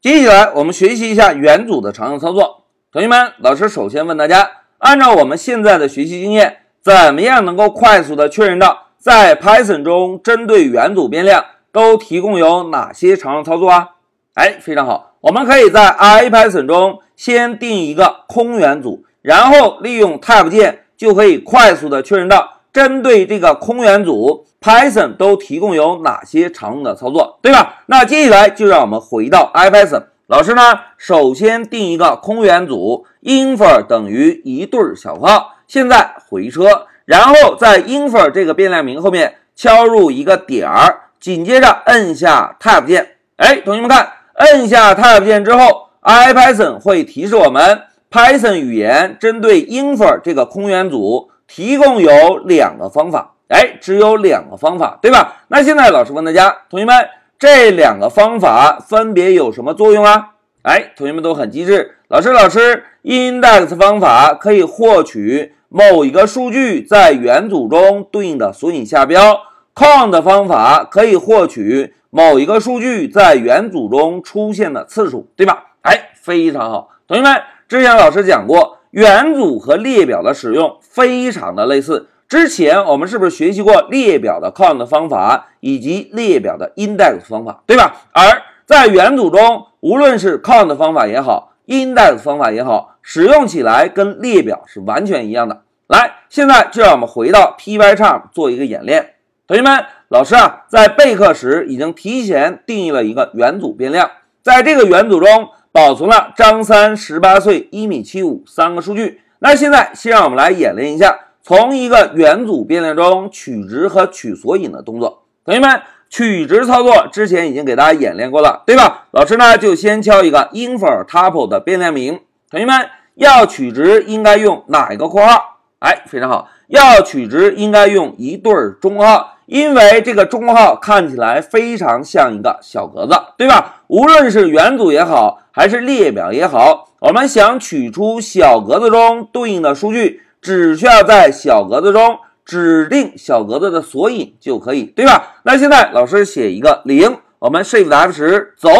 接下来我们学习一下元组的常用操作。同学们，老师首先问大家，按照我们现在的学习经验，怎么样能够快速的确认到在 Python 中针对元组变量都提供有哪些常用操作啊？哎，非常好，我们可以在 IPython 中先定一个空元组，然后利用 Tab 键就可以快速的确认到针对这个空元组。Python 都提供有哪些常用的操作，对吧？那接下来就让我们回到 IPython。老师呢，首先定一个空元组，infer 等于一对小括号。现在回车，然后在 infer 这个变量名后面敲入一个点儿，紧接着摁下 Tab 键。哎，同学们看，摁下 Tab 键之后，IPython 会提示我们，Python 语言针对 infer 这个空元组提供有两个方法。哎，只有两个方法，对吧？那现在老师问大家，同学们，这两个方法分别有什么作用啊？哎，同学们都很机智。老师，老师，index 方法可以获取某一个数据在元组中对应的索引下标，count 方法可以获取某一个数据在元组中出现的次数，对吧？哎，非常好。同学们，之前老师讲过，元组和列表的使用非常的类似。之前我们是不是学习过列表的 count 方法以及列表的 index 方法，对吧？而在元组中，无论是 count 方法也好，index 方法也好，使用起来跟列表是完全一样的。来，现在就让我们回到 Pycharm 做一个演练。同学们，老师啊，在备课时已经提前定义了一个元组变量，在这个元组中保存了张三十八岁、一米七五三个数据。那现在先让我们来演练一下。从一个元组变量中取值和取索引的动作，同学们，取值操作之前已经给大家演练过了，对吧？老师呢就先敲一个 infer tuple 的变量名，同学们要取值应该用哪一个括号？哎，非常好，要取值应该用一对中括号，因为这个中括号看起来非常像一个小格子，对吧？无论是元组也好，还是列表也好，我们想取出小格子中对应的数据。只需要在小格子中指定小格子的索引就可以，对吧？那现在老师写一个零，我们 Shift F 十走，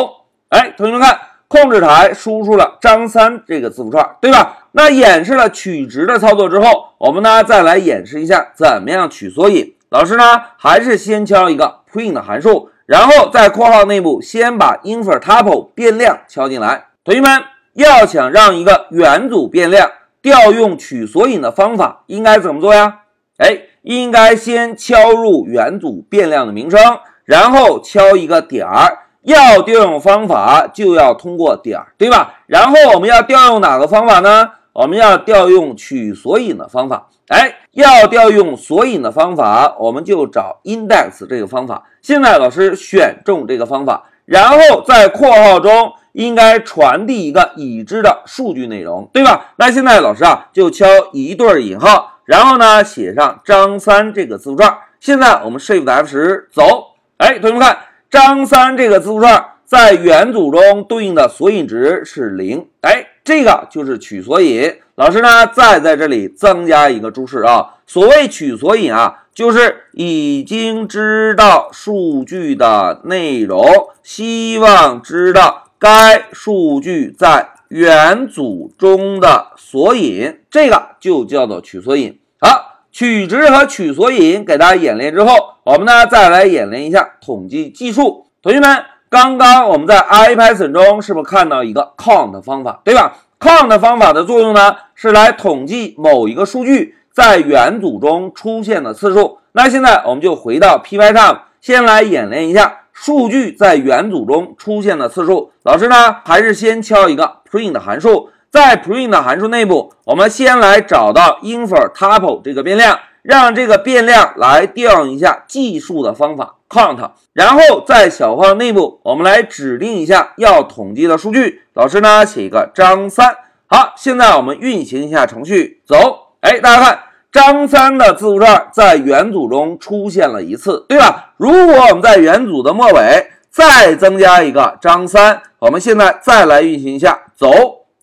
哎，同学们看，控制台输出了张三这个字符串，对吧？那演示了取值的操作之后，我们呢再来演示一下怎么样取索引。老师呢还是先敲一个 print 函数，然后在括号内部先把 infer tuple 变量敲进来。同学们要想让一个元组变量。调用取索引的方法应该怎么做呀？哎，应该先敲入元组变量的名称，然后敲一个点儿。要调用方法就要通过点儿，对吧？然后我们要调用哪个方法呢？我们要调用取索引的方法。哎，要调用索引的方法，我们就找 index 这个方法。现在老师选中这个方法，然后在括号中。应该传递一个已知的数据内容，对吧？那现在老师啊就敲一对引号，然后呢写上张三这个字符串。现在我们 Shift F 十走，哎，同学们看，张三这个字符串在元组中对应的索引值是零，哎，这个就是取索引。老师呢再在这里增加一个注释啊，所谓取索引啊，就是已经知道数据的内容，希望知道。该数据在元组中的索引，这个就叫做取索引。好，取值和取索引给大家演练之后，我们呢再来演练一下统计计数。同学们，刚刚我们在 IPython 中是不是看到一个 count 方法，对吧？count 方法的作用呢是来统计某一个数据在元组中出现的次数。那现在我们就回到 Pycharm，先来演练一下。数据在元组中出现的次数，老师呢还是先敲一个 print 函数，在 print 函数内部，我们先来找到 infer tuple 这个变量，让这个变量来调用一下计数的方法 count，然后在小框内部，我们来指定一下要统计的数据，老师呢写一个张三。好，现在我们运行一下程序，走，哎，大家看。张三的字符串在元组中出现了一次，对吧？如果我们在元组的末尾再增加一个张三，我们现在再来运行一下，走，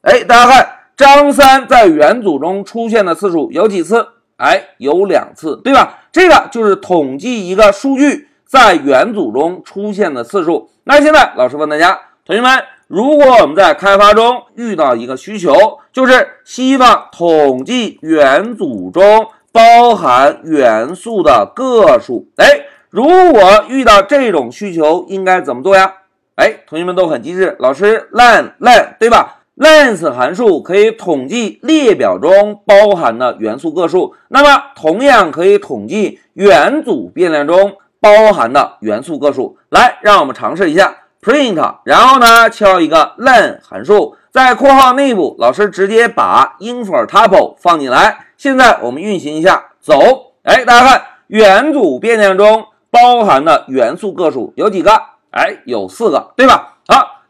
哎，大家看，张三在元组中出现的次数有几次？哎，有两次，对吧？这个就是统计一个数据在元组中出现的次数。那现在老师问大家，同学们，如果我们在开发中遇到一个需求，就是希望统计元组中包含元素的个数，哎，如果遇到这种需求，应该怎么做呀？哎，同学们都很机智，老师 len len 对吧？length 函数可以统计列表中包含的元素个数，那么同样可以统计元组变量中包含的元素个数。来，让我们尝试一下 print，然后呢，敲一个 len 函数，在括号内部，老师直接把 infer tuple 放进来。现在我们运行一下，走，哎，大家看元组变量中包含的元素个数有几个？哎，有四个，对吧？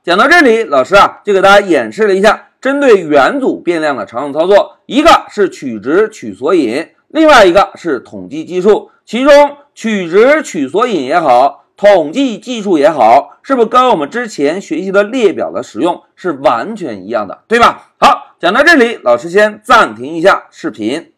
讲到这里，老师啊就给大家演示了一下针对元组变量的常用操作，一个是取值取索引，另外一个是统计计数。其中取值取索引也好，统计计数也好，是不是跟我们之前学习的列表的使用是完全一样的，对吧？好，讲到这里，老师先暂停一下视频。